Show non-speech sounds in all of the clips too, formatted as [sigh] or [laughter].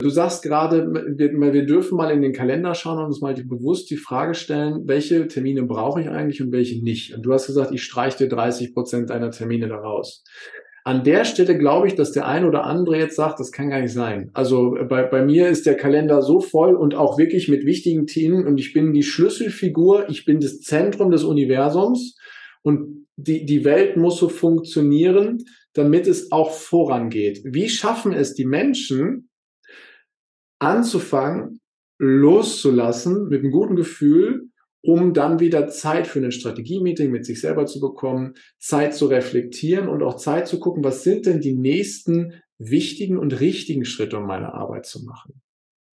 Du sagst gerade, wir, dürfen mal in den Kalender schauen und uns mal bewusst die Frage stellen, welche Termine brauche ich eigentlich und welche nicht. Und du hast gesagt, ich streiche dir 30 Prozent deiner Termine daraus. An der Stelle glaube ich, dass der ein oder andere jetzt sagt, das kann gar nicht sein. Also bei, bei mir ist der Kalender so voll und auch wirklich mit wichtigen Themen und ich bin die Schlüsselfigur, ich bin das Zentrum des Universums und die, die Welt muss so funktionieren, damit es auch vorangeht. Wie schaffen es die Menschen, anzufangen, loszulassen mit einem guten Gefühl, um dann wieder Zeit für ein Strategie-Meeting mit sich selber zu bekommen, Zeit zu reflektieren und auch Zeit zu gucken, was sind denn die nächsten wichtigen und richtigen Schritte, um meine Arbeit zu machen.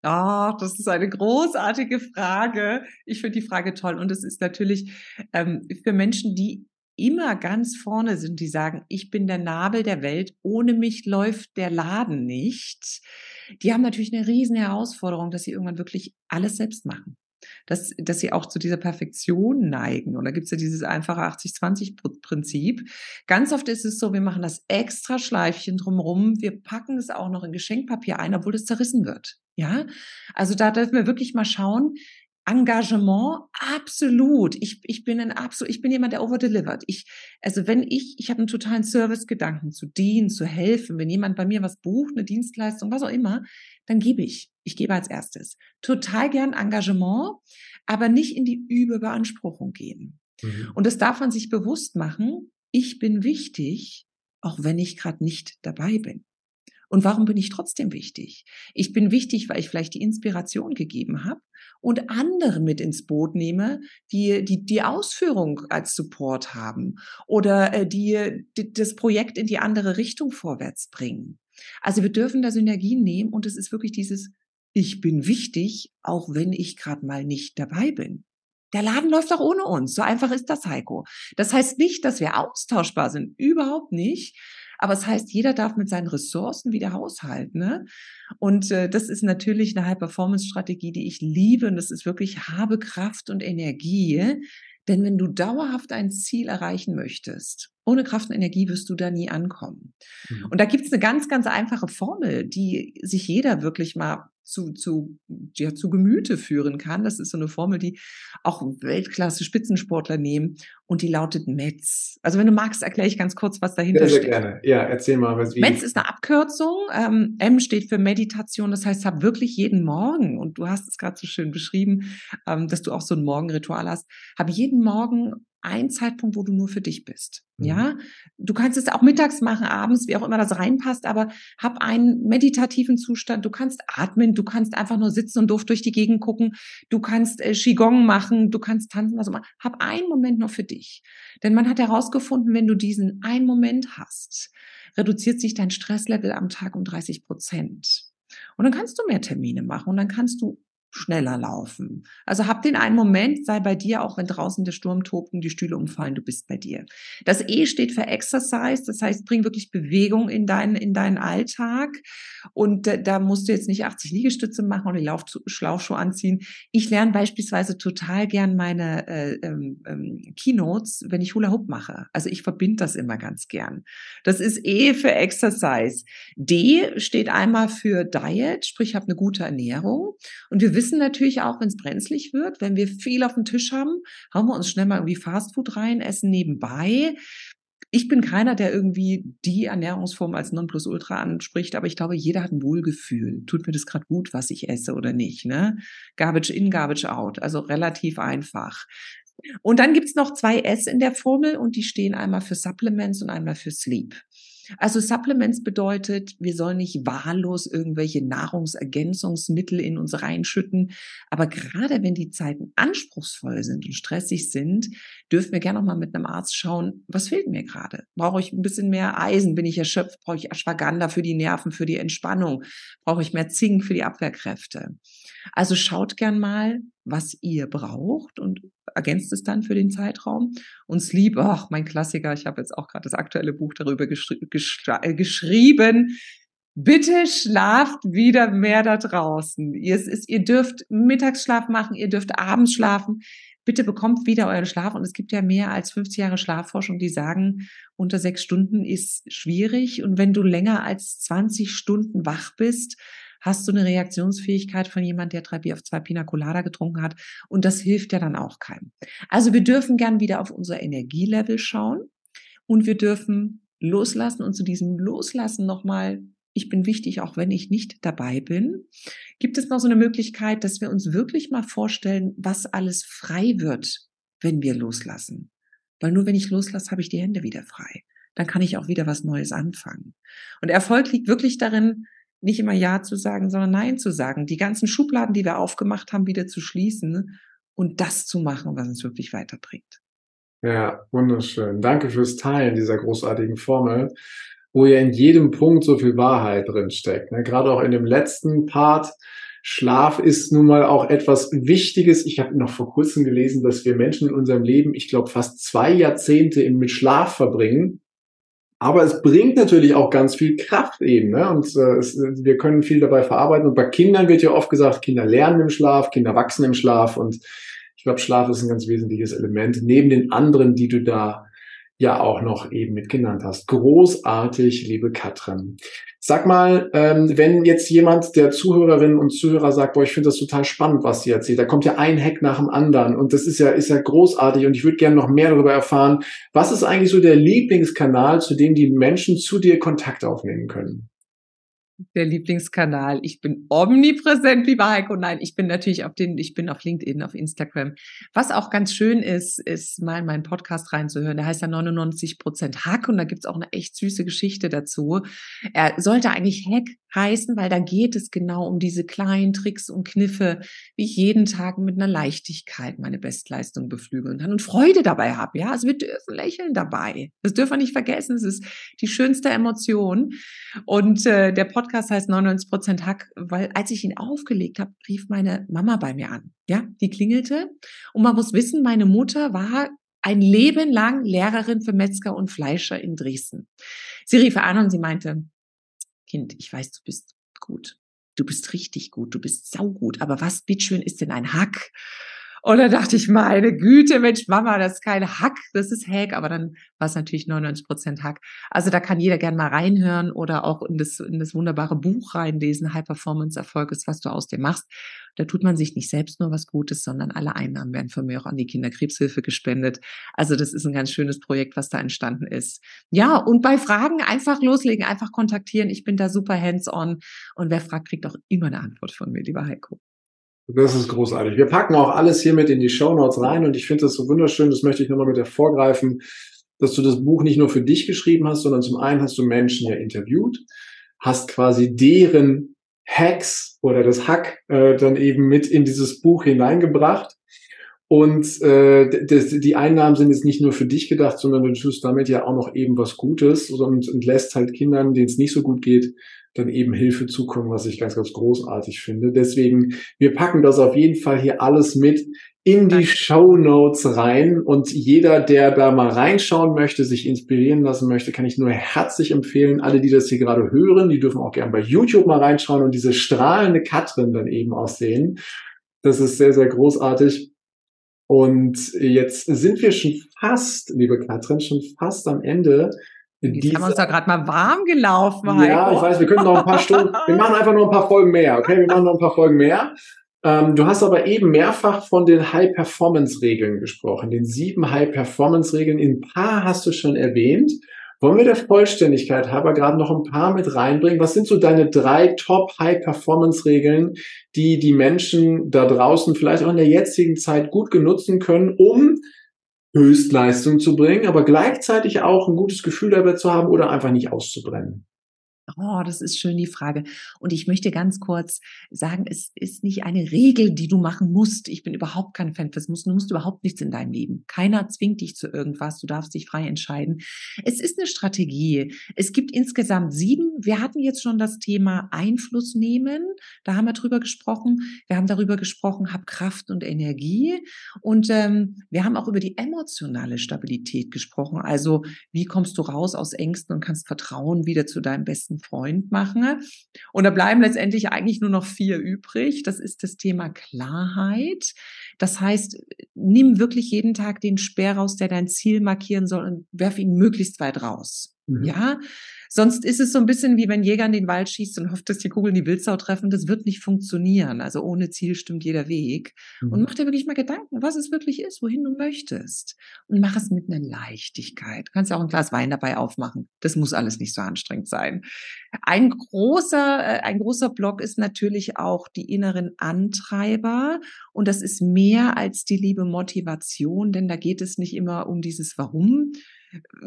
Ach, das ist eine großartige Frage. Ich finde die Frage toll. Und es ist natürlich ähm, für Menschen, die immer ganz vorne sind, die sagen, ich bin der Nabel der Welt, ohne mich läuft der Laden nicht die haben natürlich eine riesen Herausforderung, dass sie irgendwann wirklich alles selbst machen. Dass, dass sie auch zu dieser Perfektion neigen. Und da gibt es ja dieses einfache 80-20-Prinzip. Ganz oft ist es so, wir machen das extra Schleifchen drumherum, wir packen es auch noch in Geschenkpapier ein, obwohl es zerrissen wird. Ja, also da dürfen wir wirklich mal schauen, Engagement, absolut. Ich, ich bin ein absolut, ich bin jemand, der overdelivert. Ich, also wenn ich, ich habe einen totalen Servicegedanken zu dienen, zu helfen. Wenn jemand bei mir was bucht, eine Dienstleistung, was auch immer, dann gebe ich. Ich gebe als erstes. Total gern Engagement, aber nicht in die Überbeanspruchung gehen. Mhm. Und das darf man sich bewusst machen. Ich bin wichtig, auch wenn ich gerade nicht dabei bin. Und warum bin ich trotzdem wichtig? Ich bin wichtig, weil ich vielleicht die Inspiration gegeben habe und andere mit ins Boot nehme, die die, die Ausführung als Support haben oder äh, die, die das Projekt in die andere Richtung vorwärts bringen. Also wir dürfen da Synergien nehmen und es ist wirklich dieses ich bin wichtig, auch wenn ich gerade mal nicht dabei bin. Der Laden läuft auch ohne uns. So einfach ist das, Heiko. Das heißt nicht, dass wir austauschbar sind. Überhaupt nicht. Aber es heißt, jeder darf mit seinen Ressourcen wieder haushalten. Ne? Und äh, das ist natürlich eine High-Performance-Strategie, die ich liebe. Und das ist wirklich habe Kraft und Energie. Denn wenn du dauerhaft ein Ziel erreichen möchtest, ohne Kraft und Energie wirst du da nie ankommen. Mhm. Und da gibt es eine ganz, ganz einfache Formel, die sich jeder wirklich mal zu, zu, ja, zu Gemüte führen kann. Das ist so eine Formel, die auch Weltklasse Spitzensportler nehmen und die lautet METZ. Also wenn du magst, erkläre ich ganz kurz, was dahinter sehr, sehr steht. gerne. Ja, erzähl mal, was wie. METZ ist eine Abkürzung. Ähm, M steht für Meditation. Das heißt, hab wirklich jeden Morgen, und du hast es gerade so schön beschrieben, ähm, dass du auch so ein Morgenritual hast, hab jeden Morgen ein Zeitpunkt, wo du nur für dich bist. Mhm. Ja, du kannst es auch mittags machen, abends, wie auch immer das reinpasst, aber hab einen meditativen Zustand. Du kannst atmen, du kannst einfach nur sitzen und doof durch die Gegend gucken. Du kannst äh, Qigong machen, du kannst tanzen, was auch immer. Hab einen Moment nur für dich. Denn man hat herausgefunden, wenn du diesen einen Moment hast, reduziert sich dein Stresslevel am Tag um 30 Prozent. Und dann kannst du mehr Termine machen und dann kannst du schneller laufen. Also hab den einen Moment, sei bei dir, auch wenn draußen der Sturm tobt und die Stühle umfallen, du bist bei dir. Das E steht für Exercise, das heißt, bring wirklich Bewegung in deinen, in deinen Alltag. Und äh, da musst du jetzt nicht 80 Liegestütze machen oder die Lauf Schlauchschuhe anziehen. Ich lerne beispielsweise total gern meine äh, ähm, ähm, Keynotes, wenn ich Hula Hoop mache. Also ich verbinde das immer ganz gern. Das ist E für Exercise. D steht einmal für Diet, sprich, hab eine gute Ernährung. Und wir wissen natürlich auch, wenn es brenzlig wird, wenn wir viel auf dem Tisch haben, hauen wir uns schnell mal irgendwie Fastfood rein, essen nebenbei. Ich bin keiner, der irgendwie die Ernährungsform als Nonplusultra anspricht, aber ich glaube, jeder hat ein Wohlgefühl. Tut mir das gerade gut, was ich esse oder nicht? Ne? Garbage in, Garbage out. Also relativ einfach. Und dann gibt's noch zwei S in der Formel und die stehen einmal für Supplements und einmal für Sleep. Also Supplements bedeutet, wir sollen nicht wahllos irgendwelche Nahrungsergänzungsmittel in uns reinschütten. Aber gerade wenn die Zeiten anspruchsvoll sind und stressig sind, dürfen wir gerne noch mal mit einem Arzt schauen, was fehlt mir gerade? Brauche ich ein bisschen mehr Eisen? Bin ich erschöpft? Brauche ich Ashwagandha für die Nerven, für die Entspannung? Brauche ich mehr Zink für die Abwehrkräfte? Also schaut gern mal, was ihr braucht und ergänzt es dann für den Zeitraum. Und Sleep, ach, mein Klassiker, ich habe jetzt auch gerade das aktuelle Buch darüber geschri äh, geschrieben. Bitte schlaft wieder mehr da draußen. Ihr, ist, ihr dürft Mittagsschlaf machen, ihr dürft abends schlafen. Bitte bekommt wieder euren Schlaf. Und es gibt ja mehr als 50 Jahre Schlafforschung, die sagen, unter sechs Stunden ist schwierig. Und wenn du länger als 20 Stunden wach bist, hast du eine Reaktionsfähigkeit von jemand, der drei Bier auf zwei Pina Colada getrunken hat. Und das hilft ja dann auch keinem. Also wir dürfen gern wieder auf unser Energielevel schauen und wir dürfen loslassen und zu diesem Loslassen nochmal ich bin wichtig, auch wenn ich nicht dabei bin. Gibt es noch so eine Möglichkeit, dass wir uns wirklich mal vorstellen, was alles frei wird, wenn wir loslassen? Weil nur wenn ich loslasse, habe ich die Hände wieder frei. Dann kann ich auch wieder was Neues anfangen. Und Erfolg liegt wirklich darin, nicht immer Ja zu sagen, sondern Nein zu sagen. Die ganzen Schubladen, die wir aufgemacht haben, wieder zu schließen und das zu machen, was uns wirklich weiterbringt. Ja, wunderschön. Danke fürs Teilen dieser großartigen Formel, wo ja in jedem Punkt so viel Wahrheit drin steckt. Ne? Gerade auch in dem letzten Part, Schlaf ist nun mal auch etwas Wichtiges. Ich habe noch vor kurzem gelesen, dass wir Menschen in unserem Leben, ich glaube, fast zwei Jahrzehnte mit Schlaf verbringen. Aber es bringt natürlich auch ganz viel Kraft eben. Ne? Und äh, es, wir können viel dabei verarbeiten. Und bei Kindern wird ja oft gesagt, Kinder lernen im Schlaf, Kinder wachsen im Schlaf. Und ich glaube, Schlaf ist ein ganz wesentliches Element, neben den anderen, die du da ja auch noch eben mit genannt hast. Großartig, liebe Katrin. Sag mal, ähm, wenn jetzt jemand der Zuhörerinnen und Zuhörer sagt, boah, ich finde das total spannend, was sie erzählt, da kommt ja ein Hack nach dem anderen und das ist ja, ist ja großartig und ich würde gerne noch mehr darüber erfahren. Was ist eigentlich so der Lieblingskanal, zu dem die Menschen zu dir Kontakt aufnehmen können? Der Lieblingskanal. Ich bin omnipräsent, lieber Heiko. Nein, ich bin natürlich auf den, ich bin auf LinkedIn, auf Instagram. Was auch ganz schön ist, ist mal in meinen Podcast reinzuhören. Der heißt ja 99 Prozent Hack und da gibt's auch eine echt süße Geschichte dazu. Er sollte eigentlich Hack heißen, weil da geht es genau um diese kleinen Tricks und Kniffe, wie ich jeden Tag mit einer Leichtigkeit meine Bestleistung beflügeln kann und Freude dabei habe. Ja, also wir dürfen lächeln dabei. Das dürfen wir nicht vergessen. Es ist die schönste Emotion. Und äh, der Podcast heißt 99% Hack, weil als ich ihn aufgelegt habe, rief meine Mama bei mir an. Ja, die klingelte. Und man muss wissen, meine Mutter war ein Leben lang Lehrerin für Metzger und Fleischer in Dresden. Sie rief an und sie meinte, Kind, ich weiß, du bist gut. Du bist richtig gut. Du bist saugut. Aber was bitteschön ist denn ein Hack? Und da dachte ich, meine Güte, Mensch, Mama, das ist kein Hack, das ist Hack, aber dann war es natürlich 99 Prozent Hack. Also da kann jeder gern mal reinhören oder auch in das, in das wunderbare Buch reinlesen, High Performance Erfolg ist, was du aus dem machst. Da tut man sich nicht selbst nur was Gutes, sondern alle Einnahmen werden von mir auch an die Kinderkrebshilfe gespendet. Also das ist ein ganz schönes Projekt, was da entstanden ist. Ja, und bei Fragen einfach loslegen, einfach kontaktieren. Ich bin da super hands-on. Und wer fragt, kriegt auch immer eine Antwort von mir, lieber Heiko. Das ist großartig. Wir packen auch alles hier mit in die Show Notes rein und ich finde das so wunderschön, das möchte ich nochmal mit hervorgreifen, dass du das Buch nicht nur für dich geschrieben hast, sondern zum einen hast du Menschen ja interviewt, hast quasi deren Hacks oder das Hack äh, dann eben mit in dieses Buch hineingebracht. Und äh, die Einnahmen sind jetzt nicht nur für dich gedacht, sondern du tust damit ja auch noch eben was Gutes und, und lässt halt Kindern, denen es nicht so gut geht, dann eben Hilfe zukommen, was ich ganz, ganz großartig finde. Deswegen, wir packen das auf jeden Fall hier alles mit in die Show Notes rein und jeder, der da mal reinschauen möchte, sich inspirieren lassen möchte, kann ich nur herzlich empfehlen. Alle, die das hier gerade hören, die dürfen auch gerne bei YouTube mal reinschauen und diese strahlende Katrin dann eben auch sehen. Das ist sehr, sehr großartig. Und jetzt sind wir schon fast, liebe Katrin, schon fast am Ende Jetzt haben wir uns da gerade mal warm gelaufen. Ja, Heiko. ich weiß, wir können noch ein paar Stunden, [laughs] wir machen einfach noch ein paar Folgen mehr, okay? Wir machen noch ein paar Folgen mehr. Ähm, du hast aber eben mehrfach von den High-Performance-Regeln gesprochen, den sieben High-Performance-Regeln. Ein paar hast du schon erwähnt. Wollen wir der Vollständigkeit halber gerade noch ein paar mit reinbringen? Was sind so deine drei Top-High-Performance-Regeln, die die Menschen da draußen vielleicht auch in der jetzigen Zeit gut genutzen können, um Höchstleistung zu bringen, aber gleichzeitig auch ein gutes Gefühl dabei zu haben oder einfach nicht auszubrennen. Oh, das ist schön die Frage. Und ich möchte ganz kurz sagen, es ist nicht eine Regel, die du machen musst. Ich bin überhaupt kein Fan fürs Muss. Du musst überhaupt nichts in deinem Leben. Keiner zwingt dich zu irgendwas. Du darfst dich frei entscheiden. Es ist eine Strategie. Es gibt insgesamt sieben. Wir hatten jetzt schon das Thema Einfluss nehmen. Da haben wir drüber gesprochen. Wir haben darüber gesprochen, hab Kraft und Energie. Und ähm, wir haben auch über die emotionale Stabilität gesprochen. Also, wie kommst du raus aus Ängsten und kannst Vertrauen wieder zu deinem besten Freund machen. Und da bleiben letztendlich eigentlich nur noch vier übrig. Das ist das Thema Klarheit. Das heißt, nimm wirklich jeden Tag den Speer raus, der dein Ziel markieren soll und werf ihn möglichst weit raus. Mhm. Ja, Sonst ist es so ein bisschen wie wenn Jäger in den Wald schießt und hofft, dass die Kugeln die Wildsau treffen. Das wird nicht funktionieren. Also ohne Ziel stimmt jeder Weg. Mhm. Und mach dir wirklich mal Gedanken, was es wirklich ist, wohin du möchtest. Und mach es mit einer Leichtigkeit. Du kannst auch ein Glas Wein dabei aufmachen. Das muss alles nicht so anstrengend sein. Ein großer, äh, ein großer Block ist natürlich auch die inneren Antreiber. Und das ist mehr als die liebe Motivation, denn da geht es nicht immer um dieses Warum.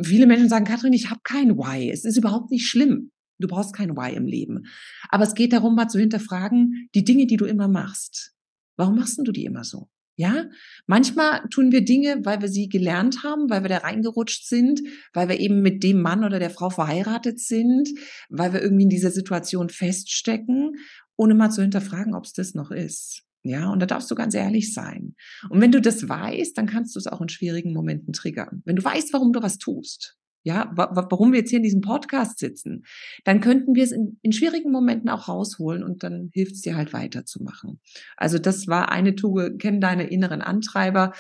Viele Menschen sagen, Katrin, ich habe kein Why. Es ist überhaupt nicht schlimm. Du brauchst kein Why im Leben. Aber es geht darum, mal zu hinterfragen, die Dinge, die du immer machst. Warum machst du die immer so? Ja, manchmal tun wir Dinge, weil wir sie gelernt haben, weil wir da reingerutscht sind, weil wir eben mit dem Mann oder der Frau verheiratet sind, weil wir irgendwie in dieser Situation feststecken, ohne mal zu hinterfragen, ob es das noch ist. Ja, und da darfst du ganz ehrlich sein. Und wenn du das weißt, dann kannst du es auch in schwierigen Momenten triggern. Wenn du weißt, warum du was tust, ja, warum wir jetzt hier in diesem Podcast sitzen, dann könnten wir es in, in schwierigen Momenten auch rausholen und dann hilft es dir halt weiterzumachen. Also das war eine Tugend, kenn deine inneren Antreiber.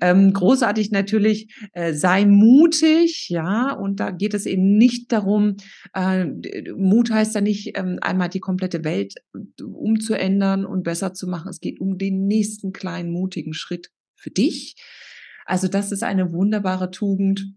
Ähm, großartig natürlich, äh, sei mutig, ja, und da geht es eben nicht darum, äh, Mut heißt ja nicht, ähm, einmal die komplette Welt äh, umzuändern und besser zu machen. Es geht um den nächsten kleinen mutigen Schritt für dich. Also das ist eine wunderbare Tugend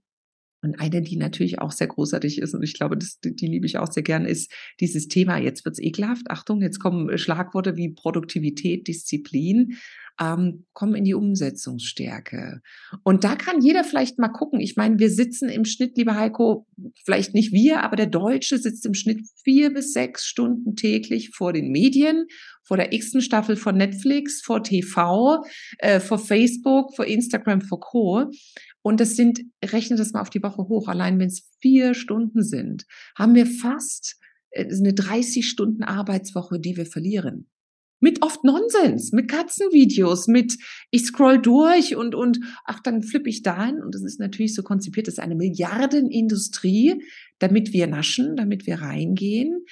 und eine, die natürlich auch sehr großartig ist, und ich glaube, das, die liebe ich auch sehr gern, ist dieses Thema, jetzt wird's ekelhaft, Achtung, jetzt kommen äh, Schlagworte wie Produktivität, Disziplin, ähm, kommen in die Umsetzungsstärke. Und da kann jeder vielleicht mal gucken. Ich meine, wir sitzen im Schnitt, lieber Heiko, vielleicht nicht wir, aber der Deutsche sitzt im Schnitt vier bis sechs Stunden täglich vor den Medien, vor der x Staffel von Netflix, vor TV, äh, vor Facebook, vor Instagram, vor Co. Und das sind, rechne das mal auf die Woche hoch, allein wenn es vier Stunden sind, haben wir fast äh, eine 30 Stunden Arbeitswoche, die wir verlieren. Mit oft Nonsens, mit Katzenvideos, mit ich scroll durch und, und ach, dann flippe ich dahin. Und das ist natürlich so konzipiert, das ist eine Milliardenindustrie, damit wir naschen, damit wir reingehen.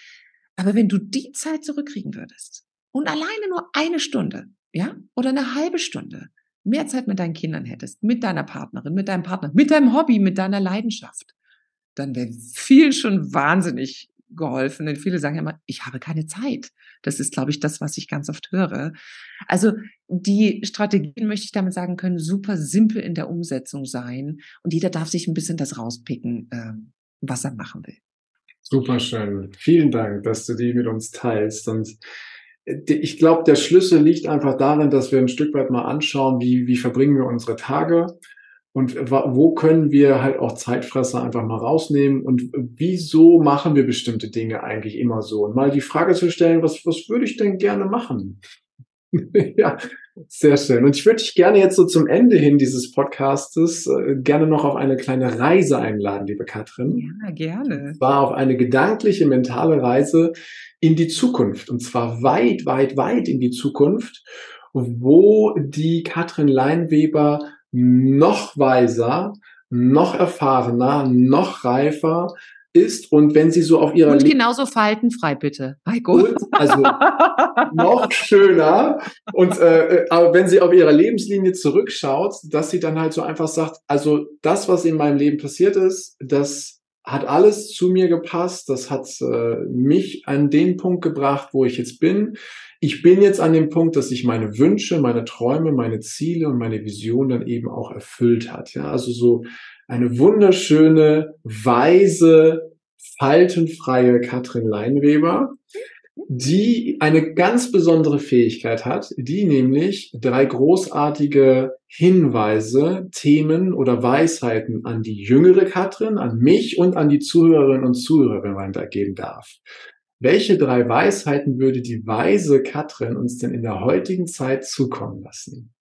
Aber wenn du die Zeit zurückkriegen würdest und alleine nur eine Stunde, ja, oder eine halbe Stunde, mehr Zeit mit deinen Kindern hättest, mit deiner Partnerin, mit deinem Partner, mit deinem Hobby, mit deiner Leidenschaft, dann wäre viel schon wahnsinnig geholfen. Denn viele sagen ja immer, ich habe keine Zeit. Das ist, glaube ich, das, was ich ganz oft höre. Also die Strategien, möchte ich damit sagen, können super simpel in der Umsetzung sein. Und jeder darf sich ein bisschen das rauspicken, ähm, was er machen will. Super schön. Vielen Dank, dass du die mit uns teilst. Und ich glaube, der Schlüssel liegt einfach darin, dass wir ein Stück weit mal anschauen, wie, wie verbringen wir unsere Tage und wo können wir halt auch Zeitfresser einfach mal rausnehmen und wieso machen wir bestimmte Dinge eigentlich immer so? Und mal die Frage zu stellen, was, was würde ich denn gerne machen? [laughs] ja, sehr schön. Und ich würde dich gerne jetzt so zum Ende hin dieses Podcastes äh, gerne noch auf eine kleine Reise einladen, liebe Katrin. Ja, gerne. War auf eine gedankliche, mentale Reise in die Zukunft. Und zwar weit, weit, weit in die Zukunft, wo die Katrin Leinweber noch weiser, noch erfahrener, noch reifer ist und wenn sie so auf ihrer und genauso faltenfrei bitte, Heiko. Und also noch schöner und äh, aber wenn sie auf ihrer Lebenslinie zurückschaut, dass sie dann halt so einfach sagt, also das, was in meinem Leben passiert ist, das hat alles zu mir gepasst, das hat äh, mich an den Punkt gebracht, wo ich jetzt bin. Ich bin jetzt an dem Punkt, dass sich meine Wünsche, meine Träume, meine Ziele und meine Vision dann eben auch erfüllt hat. Ja, also so eine wunderschöne, weise, faltenfreie Katrin Leinweber, die eine ganz besondere Fähigkeit hat, die nämlich drei großartige Hinweise, Themen oder Weisheiten an die jüngere Katrin, an mich und an die Zuhörerinnen und Zuhörer weitergeben darf. Welche drei Weisheiten würde die weise Katrin uns denn in der heutigen Zeit zukommen lassen?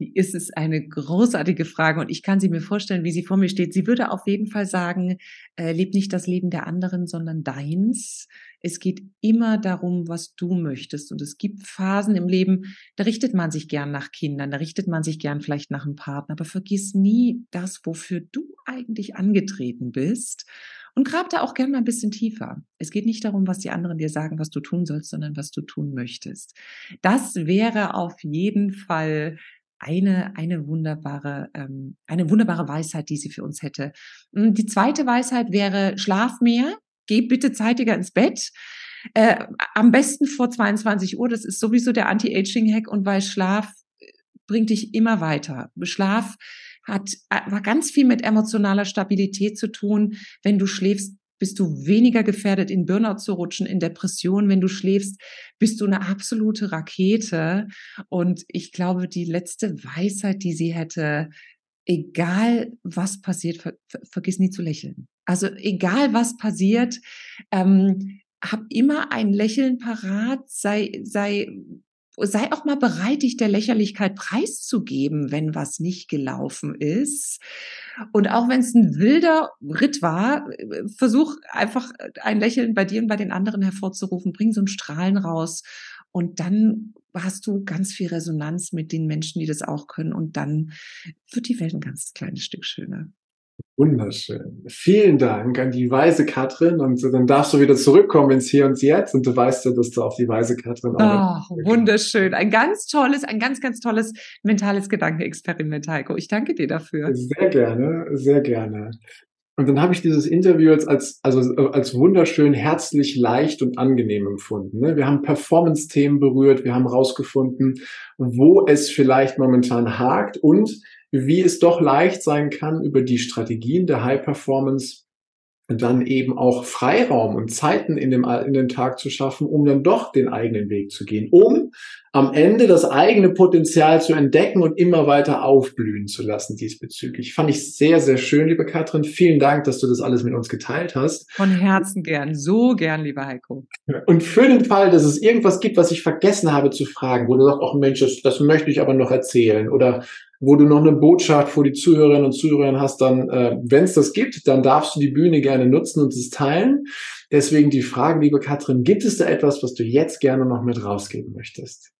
Ist es eine großartige Frage und ich kann sie mir vorstellen, wie sie vor mir steht. Sie würde auf jeden Fall sagen, äh, leb nicht das Leben der anderen, sondern deins. Es geht immer darum, was du möchtest. Und es gibt Phasen im Leben, da richtet man sich gern nach Kindern, da richtet man sich gern vielleicht nach einem Partner, aber vergiss nie das, wofür du eigentlich angetreten bist. Und grab da auch gern mal ein bisschen tiefer. Es geht nicht darum, was die anderen dir sagen, was du tun sollst, sondern was du tun möchtest. Das wäre auf jeden Fall eine, eine wunderbare, ähm, eine wunderbare Weisheit, die sie für uns hätte. Hm, die zweite Weisheit wäre, schlaf mehr, geh bitte zeitiger ins Bett. Äh, am besten vor 22 Uhr, das ist sowieso der Anti-Aging-Hack und weil Schlaf äh, bringt dich immer weiter. Schlaf hat, hat äh, ganz viel mit emotionaler Stabilität zu tun. Wenn du schläfst, bist du weniger gefährdet, in Burnout zu rutschen, in Depression. Wenn du schläfst, bist du eine absolute Rakete. Und ich glaube, die letzte Weisheit, die sie hätte, egal was passiert, ver ver vergiss nie zu lächeln. Also egal was passiert, ähm, hab immer ein Lächeln parat, sei, sei sei auch mal bereit, dich der Lächerlichkeit preiszugeben, wenn was nicht gelaufen ist. Und auch wenn es ein wilder Ritt war, versuch einfach ein Lächeln bei dir und bei den anderen hervorzurufen. Bring so ein Strahlen raus. Und dann hast du ganz viel Resonanz mit den Menschen, die das auch können. Und dann wird die Welt ein ganz kleines Stück schöner. Wunderschön. Vielen Dank an die weise Katrin und dann darfst du wieder zurückkommen ins Hier und Jetzt und du weißt ja, dass du auf die weise Katrin auch. Oh, wunderschön. Ein ganz tolles, ein ganz, ganz tolles mentales Gedankenexperiment, Heiko. Ich danke dir dafür. Sehr gerne, sehr gerne. Und dann habe ich dieses Interview jetzt als, also als wunderschön, herzlich, leicht und angenehm empfunden. Ne? Wir haben Performance-Themen berührt, wir haben rausgefunden, wo es vielleicht momentan hakt und wie es doch leicht sein kann, über die Strategien der High Performance dann eben auch Freiraum und Zeiten in dem, in den Tag zu schaffen, um dann doch den eigenen Weg zu gehen, um am Ende das eigene Potenzial zu entdecken und immer weiter aufblühen zu lassen diesbezüglich. Fand ich sehr, sehr schön, liebe Katrin. Vielen Dank, dass du das alles mit uns geteilt hast. Von Herzen gern, so gern, lieber Heiko. Und für den Fall, dass es irgendwas gibt, was ich vergessen habe zu fragen, wo du sagst, ach Mensch, das, das möchte ich aber noch erzählen oder wo du noch eine Botschaft vor die Zuhörerinnen und Zuhörer hast, dann, äh, wenn es das gibt, dann darfst du die Bühne gerne nutzen und es teilen. Deswegen die Frage, liebe Katrin, gibt es da etwas, was du jetzt gerne noch mit rausgeben möchtest?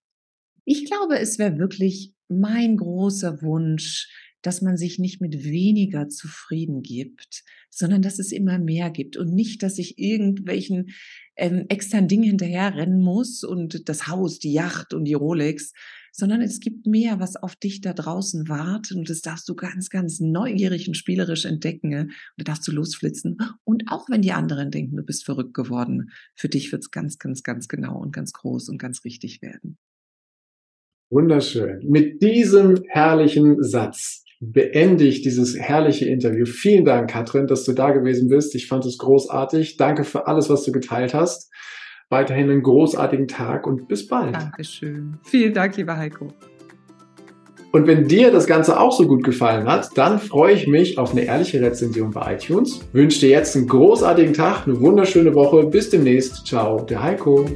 Ich glaube, es wäre wirklich mein großer Wunsch, dass man sich nicht mit weniger zufrieden gibt, sondern dass es immer mehr gibt und nicht, dass ich irgendwelchen ähm, externen Dingen hinterherrennen muss und das Haus, die Yacht und die Rolex, sondern es gibt mehr, was auf dich da draußen wartet und das darfst du ganz, ganz neugierig und spielerisch entdecken und da darfst du losflitzen. Und auch wenn die anderen denken, du bist verrückt geworden, für dich wird es ganz, ganz, ganz genau und ganz groß und ganz richtig werden. Wunderschön. Mit diesem herrlichen Satz beende ich dieses herrliche Interview. Vielen Dank, Katrin, dass du da gewesen bist. Ich fand es großartig. Danke für alles, was du geteilt hast weiterhin einen großartigen Tag und bis bald. Dankeschön. Vielen Dank, lieber Heiko. Und wenn dir das Ganze auch so gut gefallen hat, dann freue ich mich auf eine ehrliche Rezension bei iTunes. Wünsche dir jetzt einen großartigen Tag, eine wunderschöne Woche. Bis demnächst. Ciao, der Heiko.